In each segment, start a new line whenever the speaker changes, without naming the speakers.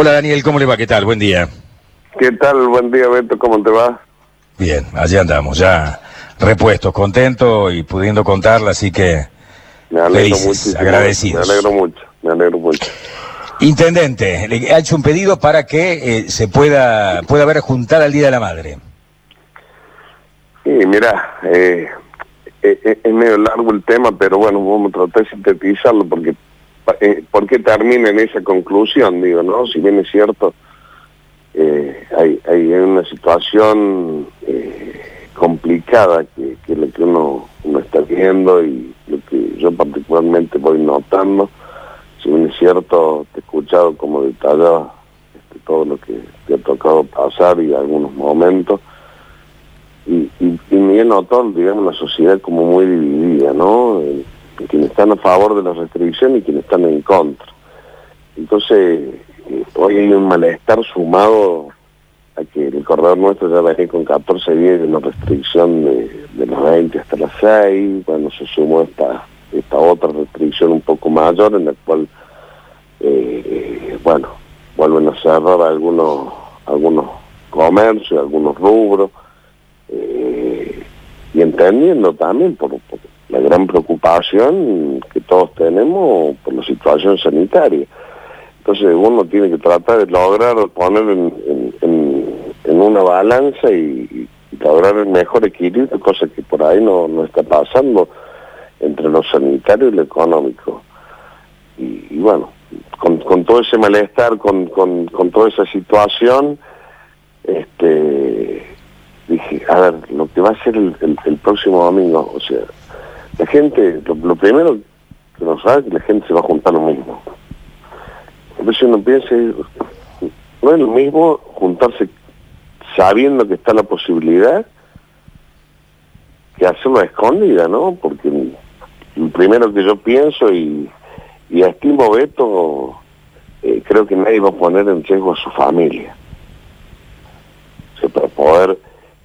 Hola Daniel, ¿cómo le va? ¿Qué tal? Buen día.
¿Qué tal? Buen día, Beto, ¿cómo te va?
Bien, allí andamos, ya repuestos, contentos y pudiendo contarla, así que
Me alegro
Felices, agradecidos.
Me alegro mucho, me alegro mucho.
Intendente, le ha hecho un pedido para que eh, se pueda, pueda ver juntada el Día de la Madre.
Sí, mira, eh, eh, eh, es medio largo el tema, pero bueno, vamos a tratar de sintetizarlo porque eh, ¿por qué termina en esa conclusión? Digo, ¿no? Si bien es cierto, eh, hay, hay una situación eh, complicada que, que lo que uno, uno está viendo y lo que yo particularmente voy notando. Si bien es cierto, te he escuchado como detallado este, todo lo que te ha tocado pasar y algunos momentos y, y, y me he notado, digamos, la sociedad como muy dividida, ¿no? En quienes están a favor de las restricciones y quienes están en contra. Entonces, eh, hoy hay un malestar sumado a que el corredor nuestro ya venía con 14 días de una restricción de, las 20 hasta las 6, bueno, se sumó esta, esta otra restricción un poco mayor en la cual, eh, bueno, vuelven a cerrar algunos, algunos comercios, algunos rubros, eh, y entendiendo también por, la gran preocupación que todos tenemos por la situación sanitaria. Entonces uno tiene que tratar de lograr poner en, una balanza y, lograr el mejor equilibrio, cosa que por ahí no, no está pasando entre lo sanitario y lo económico. Y, bueno, con, con todo ese malestar, con, con, con toda esa situación, este dije, a ver, lo que va a ser el- el próximo domingo, o sea, la gente, lo, primero que nos sabe es que la gente se va a juntar lo mismo. Entonces uno piensa, no es lo mismo juntarse sabiendo que está la posibilidad que hacerlo a escondida, ¿no? Porque lo primero que yo pienso y, y estimo Beto, eh, creo que nadie va a poner en riesgo a su familia. O sea, para poder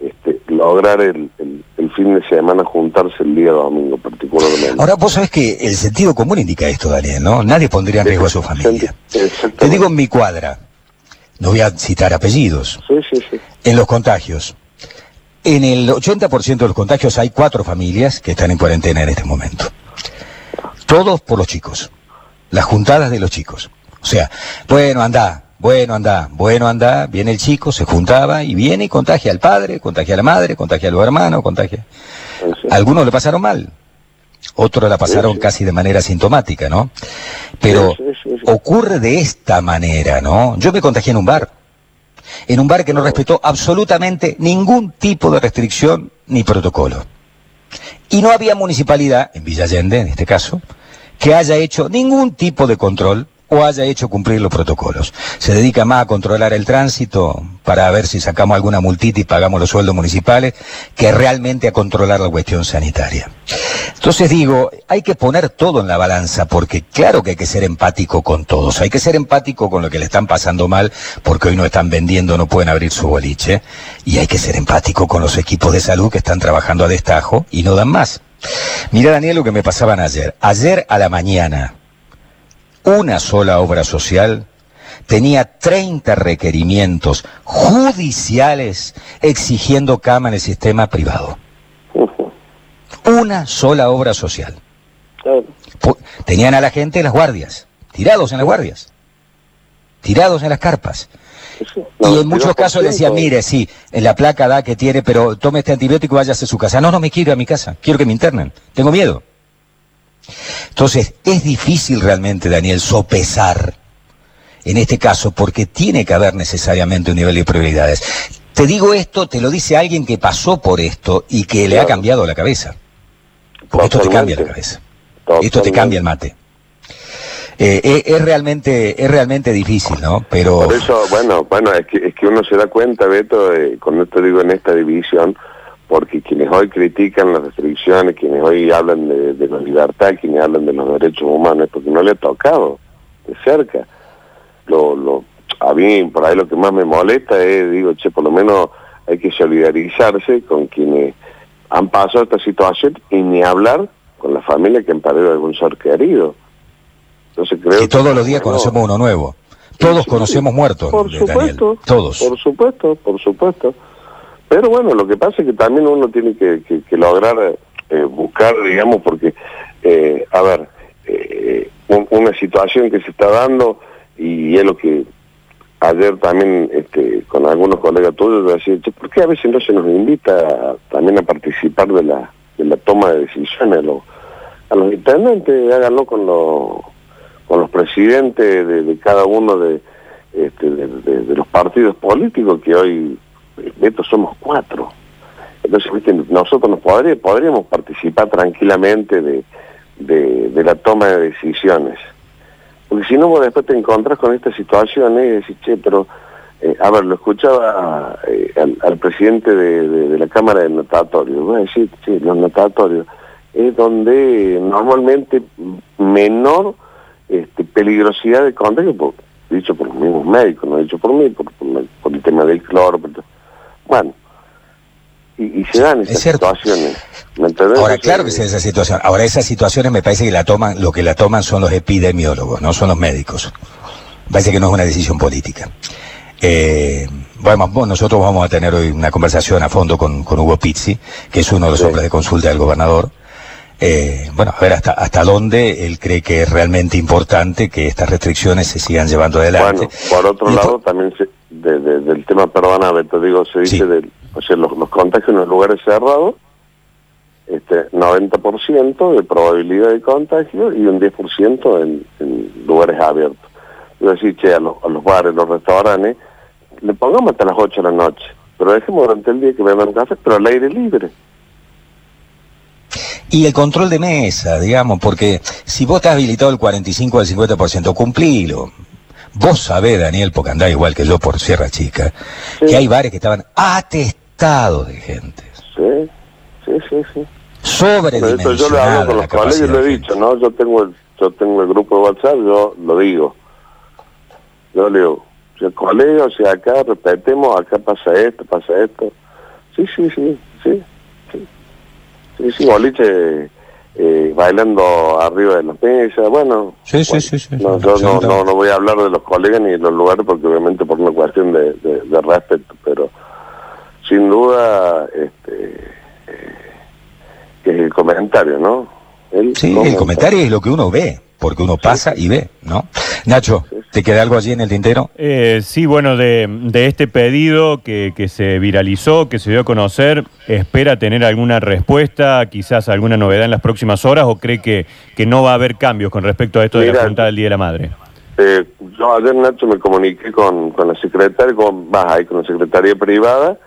este, lograr el, el- el fin de semana juntarse el día domingo particularmente.
Ahora, vos sabés que el sentido común indica esto, Daniel, ¿no? Nadie pondría en riesgo a su familia. Te digo en mi cuadra, no voy a citar apellidos,
Sí, sí, sí.
en los contagios. En el 80% de los contagios hay cuatro familias que están en cuarentena en este momento. Todos por los chicos. Las juntadas de los chicos. O sea, bueno, anda, bueno, anda, bueno, anda. Viene el chico, se juntaba y viene y contagia al padre, contagia a la madre, contagia a los hermanos, contagia. Algunos lo pasaron mal. Otros la pasaron
Sí, sí.
casi de manera sintomática, ¿no? Pero
sí.
ocurre de esta manera, ¿no? Yo me contagié en un bar. En un bar que no respetó absolutamente ningún tipo de restricción ni protocolo. Y no había municipalidad, en Villa Allende en este caso, que haya hecho ningún tipo de control o haya hecho cumplir los protocolos. Se dedica más a controlar el tránsito para ver si sacamos alguna multita y pagamos los sueldos municipales que realmente a controlar la cuestión sanitaria. Entonces digo, hay que poner todo en la balanza porque claro que hay que ser empático con todos, hay que ser empático con lo que le están pasando mal porque hoy no están vendiendo, no pueden abrir su boliche y hay que ser empático con los equipos de salud que están trabajando a destajo y no dan más. Mira Daniel lo que me pasaban ayer. Ayer a la mañana, una sola obra social tenía 30 requerimientos judiciales exigiendo cama en el sistema privado. Una sola obra social. Tenían a la gente en las guardias, tirados en las guardias, tirados en las carpas. Y en muchos casos le
92%.
mire, sí, en la placa da que tiene, pero tome este antibiótico y váyase a su casa. No, no me quiero ir a mi casa, quiero que me internen, tengo miedo. Entonces, es difícil realmente, Daniel, sopesar en este caso, porque tiene que haber necesariamente un nivel de prioridades. Te digo esto, te lo dice alguien que pasó por esto y que le ha cambiado la cabeza. Porque esto te cambia la
Totalmente.
cabeza. Esto te cambia el mate. Eh, es, es realmente es realmente difícil, ¿no? Pero
Por eso, bueno, bueno, es que, es que uno se da cuenta, Beto, eh, con esto digo en esta división, porque quienes hoy critican las restricciones, quienes hoy hablan de, de la libertad, quienes hablan de los derechos humanos, es porque no le ha tocado de cerca. Lo, lo, a mí, por ahí lo que más me molesta es, digo, che, por lo menos hay que solidarizarse con quienes han pasado esta situación y ni hablar con la familia que han perdido algún ser querido. Entonces creo
que todos los días
bueno,
conocemos uno nuevo. Todos conocemos muertos.
Por supuesto.
Todos.
Por supuesto, por supuesto. Pero bueno, lo que pasa es que también uno tiene que, lograr eh, buscar, digamos, porque, eh, a ver, eh, una situación que se está dando y es lo que ayer también este, con algunos colegas tuyos decía, ¿por qué a veces no se nos invita también a participar de la, de la toma de decisiones? a los intendentes, háganlo con, con los presidentes de, cada uno este, de, de, los partidos políticos, que hoy, estos somos cuatro. Entonces, nosotros nos podríamos participar tranquilamente de, la toma de decisiones. Porque si no, después te encontrás con esta situación y decís, che, pero, eh, a ver, lo escuchaba eh, al, presidente de, la Cámara de Notatorio. Voy a decir, sí, los notatorios es donde normalmente menor este, peligrosidad de contagio, dicho por los mismos médicos, no dicho por mí, por, el tema del cloro. Bueno, y, se dan esas situaciones.
Ahora, claro que se esa situación. Ahora, esas situaciones me parece que la toman, lo que la toman son los epidemiólogos, no son los médicos. Me parece que no es una decisión política. Eh, bueno, nosotros vamos a tener hoy una conversación a fondo con, Hugo Pizzi, que es uno de los hombres de consulta del gobernador. Eh, bueno, a ver hasta, hasta dónde él cree que es realmente importante que estas restricciones se sigan llevando adelante.
Bueno, por otro lado, también del tema, perdóname, te digo, se dice del o sea, los, contagios en los lugares cerrados, este 90% de probabilidad de contagio y un 10% en, en lugares abiertos. Yo decir, che, a los, a los bares, los restaurantes, le pongamos hasta las 8 de la noche, pero dejemos durante el día que vendan café, pero al aire libre.
Y el control de mesa, digamos, porque si vos estás habilitado el 45 o el 50%, cumplilo. Vos sabés, Daniel, porque andás igual que yo por Sierra Chica, que hay bares que estaban atestados de gente.
Sí, sí, sí, sí.
Sobre
yo lo hablo con los colegas lo he dicho, ¿no? Yo tengo el, yo tengo el grupo de WhatsApp, yo lo digo. Yo le digo, si el colega, o sea, acá respetemos, acá pasa esto, pasa esto. Sí, sí, sí, sí. Sí, sí, sí boliche eh, bailando arriba de las mesas, bueno.
Sí, sí, sí, sí.
No, yo no, no, no, voy a hablar de los colegas ni de los lugares porque obviamente por una cuestión de, de respeto, pero sin duda este, eh, es el comentario, ¿no?
sí, el comentario es lo que uno ve, porque uno pasa y ve, ¿no? Nacho, ¿te queda algo allí en el tintero?
Eh, sí, bueno, de, este pedido que, se viralizó, que se dio a conocer, ¿espera tener alguna respuesta, quizás alguna novedad en las próximas horas o cree que, que no va a haber cambios con respecto a esto de la Junta del Día de la Madre?
Eh, yo ayer, Nacho, me comuniqué con, con la secretaria, con, ahí, con la secretaria privada,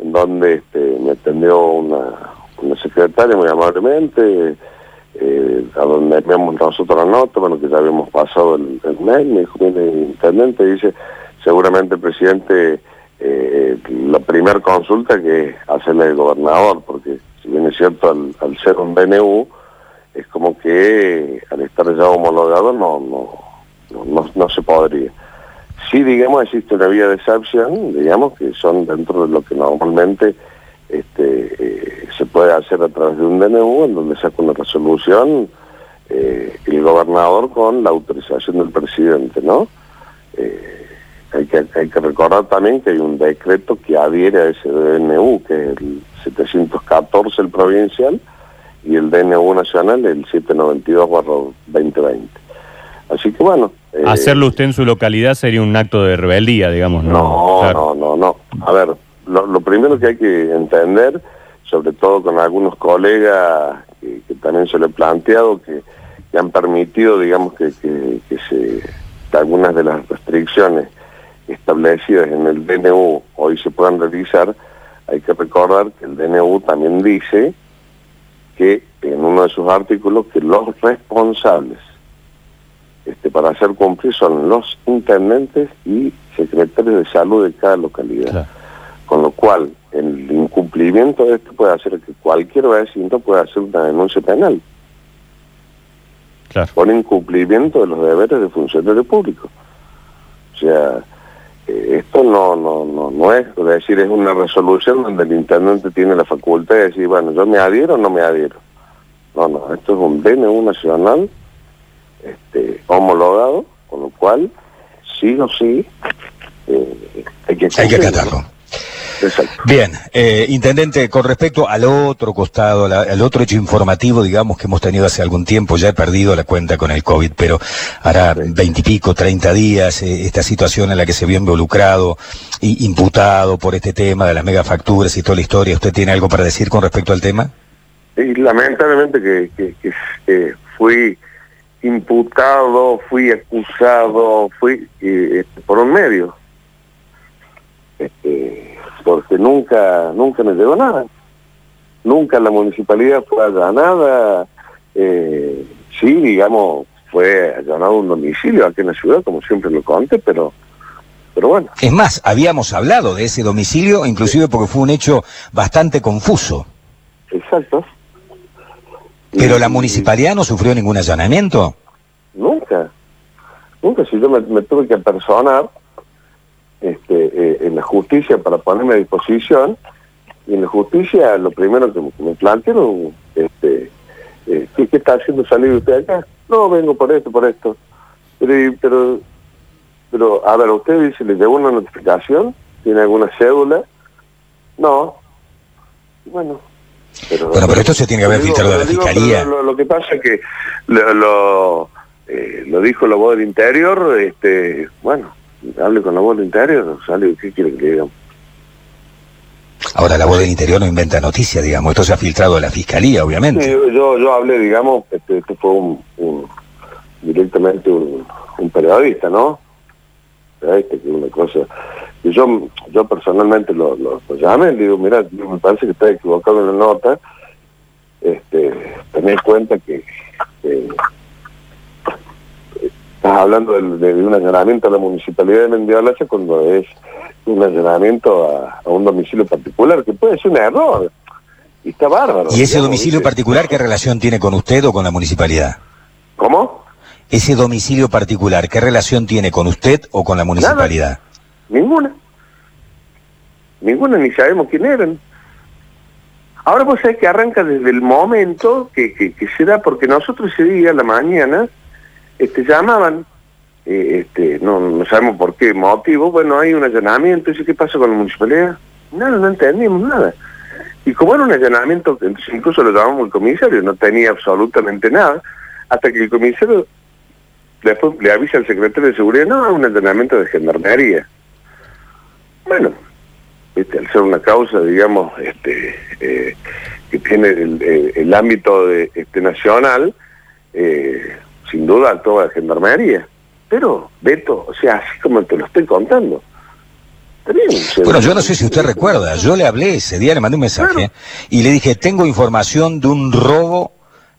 en donde este, me atendió una, secretaria muy amablemente, eh, a donde enviamos nosotros la nota, bueno, que ya habíamos pasado el, mail, me dijo, el intendente, dice, seguramente el presidente, eh, la primera consulta que hacerle el gobernador, porque si bien es cierto, al, ser un DNU, es como que al estar ya homologado no, no, no, no se podría. Sí, digamos, existe una vía de excepción, digamos, que son dentro de lo que normalmente este, eh, se puede hacer a través de un DNU, en donde saca una resolución eh, el gobernador con la autorización del presidente, ¿no? Eh, hay, que, hay que recordar también que hay un decreto que adhiere a ese DNU, que es el 714, el provincial, y el DNU nacional, el 792-2020. Así que bueno,
Hacerlo usted en su localidad sería un acto de rebeldía, digamos, ¿no?
No, no, no, no. A ver, lo, primero que hay que entender, sobre todo con algunos colegas que, también se lo he planteado, que, han permitido, digamos, que, algunas de las restricciones establecidas en el DNU hoy se puedan realizar, hay que recordar que el DNU también dice que en uno de sus artículos que los responsables este, para hacer cumplir son los intendentes y secretarios de salud de cada localidad. Con lo cual, el incumplimiento de esto puede hacer que cualquier vecino pueda hacer una denuncia penal. Por incumplimiento de los deberes de funcionario público. O sea, eh, esto no, no, no, no es, es decir, es una resolución donde el intendente tiene la facultad de decir, bueno, yo me adhiero o no me adhiero. No, no, esto es un DNU nacional este, homologado, con lo cual sí o sí, eh, hay que,
hay que acatarlo. Bien, eh, intendente, con respecto al otro costado, al otro hecho informativo, digamos, que hemos tenido hace algún tiempo, ya he perdido la cuenta con el COVID, pero hará veintipico, treinta días, eh, esta situación en la que se vio involucrado y imputado por este tema de las megafacturas y toda la historia, ¿usted tiene algo para decir con respecto al tema?
Y lamentablemente que, que, fui imputado, fui acusado, fui eh, por un medio. Este, porque nunca nunca me llegó nada. Nunca la municipalidad fue allanada, eh, sí, digamos, fue allanado un domicilio aquí en la ciudad, como siempre lo conté, pero pero bueno.
Es más, habíamos hablado de ese domicilio, inclusive porque fue un hecho bastante confuso.
Exacto.
¿Pero la municipalidad no sufrió ningún allanamiento?
Nunca. Nunca, si yo me, me tuve que personar este, eh, en la justicia para ponerme a disposición y en la justicia lo primero que me, plantearon, este, eh, ¿qué, está haciendo salir usted acá? No, vengo por esto, por esto. Pero, pero, pero a ver, usted dice, ¿le llegó una notificación? ¿Tiene alguna cédula? No. Bueno.
Pero, bueno, pero esto se tiene que haber filtrado de la Fiscalía.
Lo, que pasa es que lo, lo, eh, lo dijo la voz del interior, este, bueno, hable con la voz del interior, sale, ¿qué quiere que le digamos?
Ahora, la voz del interior no inventa noticias, digamos, esto se ha filtrado de la fiscalía, obviamente.
yo, yo hablé, digamos, este, este fue un, directamente un, periodista, ¿no? Este, que una cosa. Y yo, yo personalmente lo, lo, llamé, le digo, mira, me parece que está equivocado en la nota, este, tened cuenta que Estás hablando de, un allanamiento a la municipalidad de Mendiolaza cuando es un allanamiento a, un domicilio particular, que puede ser un error. Y está bárbaro.
¿Y ese domicilio particular qué relación tiene con usted o con la municipalidad?
¿Cómo?
Ese domicilio particular, ¿qué relación tiene con usted o con la municipalidad?
Ninguna. Ninguna, ni sabemos quién eran. Ahora vos sabés que arranca desde el momento que, que, que se da, porque nosotros ese día, la mañana, llamaban, eh, este, no, no sabemos por qué motivo, bueno, hay un allanamiento, ¿y qué pasa con la municipalidad? Nada, no entendimos nada. Y como era un allanamiento, incluso lo llamamos el comisario, no tenía absolutamente nada, hasta que el comisario después le avisa al secretario de seguridad, no, es un allanamiento de gendarmería. Bueno, al ser una causa, digamos, este, eh, que tiene el, ámbito este, nacional, eh, sin duda toda la gendarmería. Pero, Beto, o sea, así como te lo estoy contando.
Bueno, yo no sé si usted recuerda, yo le hablé ese día, le mandé un mensaje y le dije, tengo información de un robo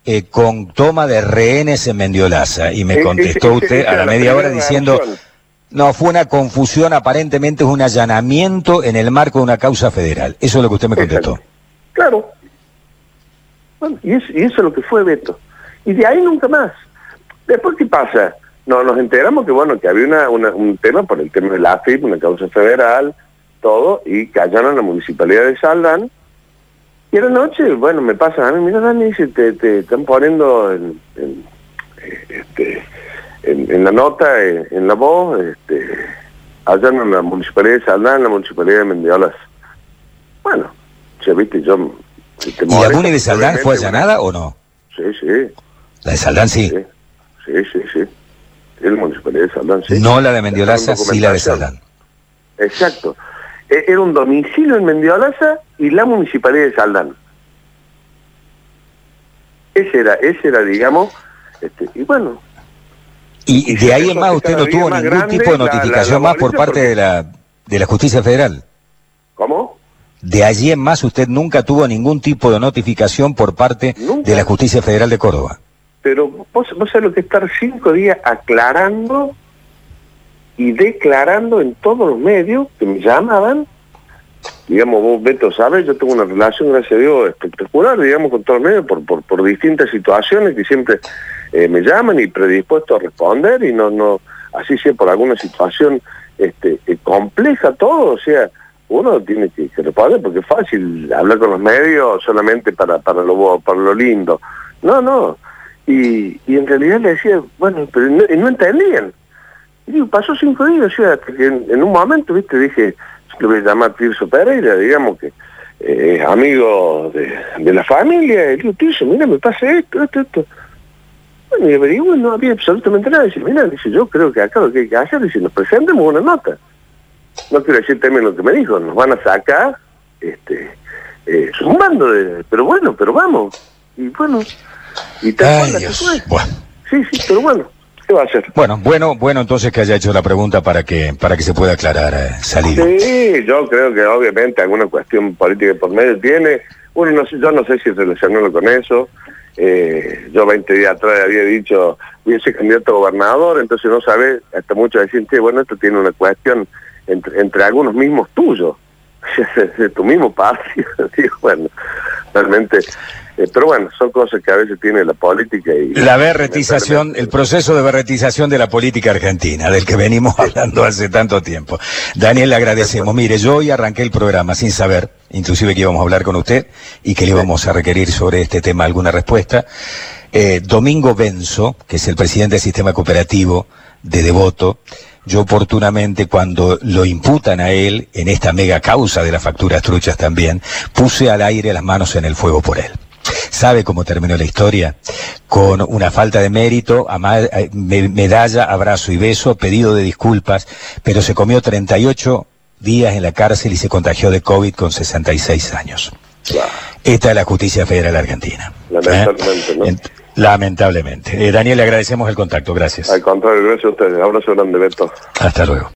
eh, con toma de rehenes en Mendiolaza. Y me contestó usted a la media hora diciendo, no, fue una confusión, aparentemente es un allanamiento en el marco de una causa federal. Eso es lo que usted me contestó.
Claro. Bueno, y, eso es lo que fue Beto. Y de ahí nunca más. Después, ¿qué pasa? No, nos enteramos que, bueno, que había una, un tema por el tema de la AFIP, una causa federal, todo, y callaron a la municipalidad de Saldán. Y a la noche, bueno, me pasa a mí, mira, Dani, si te, te están poniendo en, en, este, en, la nota, en, la voz, este, allanan a la municipalidad de Saldán, la municipalidad de Mendiolas. Bueno, ya viste, yo...
¿Y la MUNI de Saldán fue allanada o no?
Sí, sí.
¿La de Saldán sí?
sí. Sí, sí, sí. El municipalidad de Saldán, sí.
No la de Mendiolaza, sí la de Saldán.
Exacto. E, era un domicilio en Mendiolaza y la municipalidad de Saldán. Ese era, ese era, digamos, este, y bueno.
Y, de ahí en más usted no tuvo ningún tipo de notificación más por parte de la de la justicia federal.
¿Cómo?
De allí en más usted nunca tuvo ningún tipo de notificación por parte de la justicia federal de Córdoba
pero vos, vos sabés lo que estar cinco días aclarando y declarando en todos los medios que me llamaban. Digamos, vos, Beto, sabes, yo tengo una relación, gracias a Dios, espectacular, digamos, con todos los medios, por, por, por distintas situaciones que siempre eh, me llaman y predispuesto a responder, y no, no, así sea por alguna situación este, eh, compleja todo, o sea, uno tiene que, responder porque es fácil hablar con los medios solamente para, para, lo, para lo lindo. No, no, y, y en realidad le decía, bueno, pero no, entendían. Y digo, pasó cinco días, o sea, en, un momento, viste, dije, yo voy a llamar Tirso Pereira, digamos que eh, amigo de, la familia, y digo, Tirso, mira, me pasa esto, esto, esto. Bueno, y averiguo, no había absolutamente nada. Dice, mira, dice, yo creo que acá lo que hay que hacer es nos presentemos una nota. No quiero decir también lo que me dijo, nos van a sacar, este, eh, de, pero bueno, pero vamos. Y bueno, y
tal Dios. Bueno.
Sí, sí, pero bueno. ¿Qué va a hacer?
Bueno, bueno, bueno, entonces que haya hecho la pregunta para que para que se pueda aclarar, eh, salir.
Sí, yo creo que obviamente alguna cuestión política por medio tiene. Uno no sé, yo no sé si relacionarlo con eso. Eh, yo 20 días atrás había dicho, voy a ser candidato a gobernador, entonces no sabe, hasta muchos decían, bueno, esto tiene una cuestión entre, entre algunos mismos tuyos, de tu mismo partido. bueno, realmente eh, pero bueno, son cosas que a veces tiene la política y...
La berretización, el proceso de berretización de la política argentina, del que venimos hablando hace tanto tiempo. Daniel, le agradecemos. Mire, yo hoy arranqué el programa sin saber, inclusive que íbamos a hablar con usted y que le íbamos a requerir sobre este tema alguna respuesta. Eh, Domingo Benzo, que es el presidente del sistema cooperativo de Devoto, yo oportunamente cuando lo imputan a él en esta mega causa de las facturas truchas también, puse al aire las manos en el fuego por él. ¿Sabe cómo terminó la historia? Con una falta de mérito, eh, medalla, abrazo y beso, pedido de disculpas, pero se comió 38 días en la cárcel y se contagió de COVID con 66 años. Esta es la justicia federal argentina.
Lamentablemente, ¿no?
Lamentablemente. Eh, Daniel, le agradecemos el contacto. Gracias.
Al contrario, gracias a ustedes. Abrazo grande, Beto.
Hasta luego.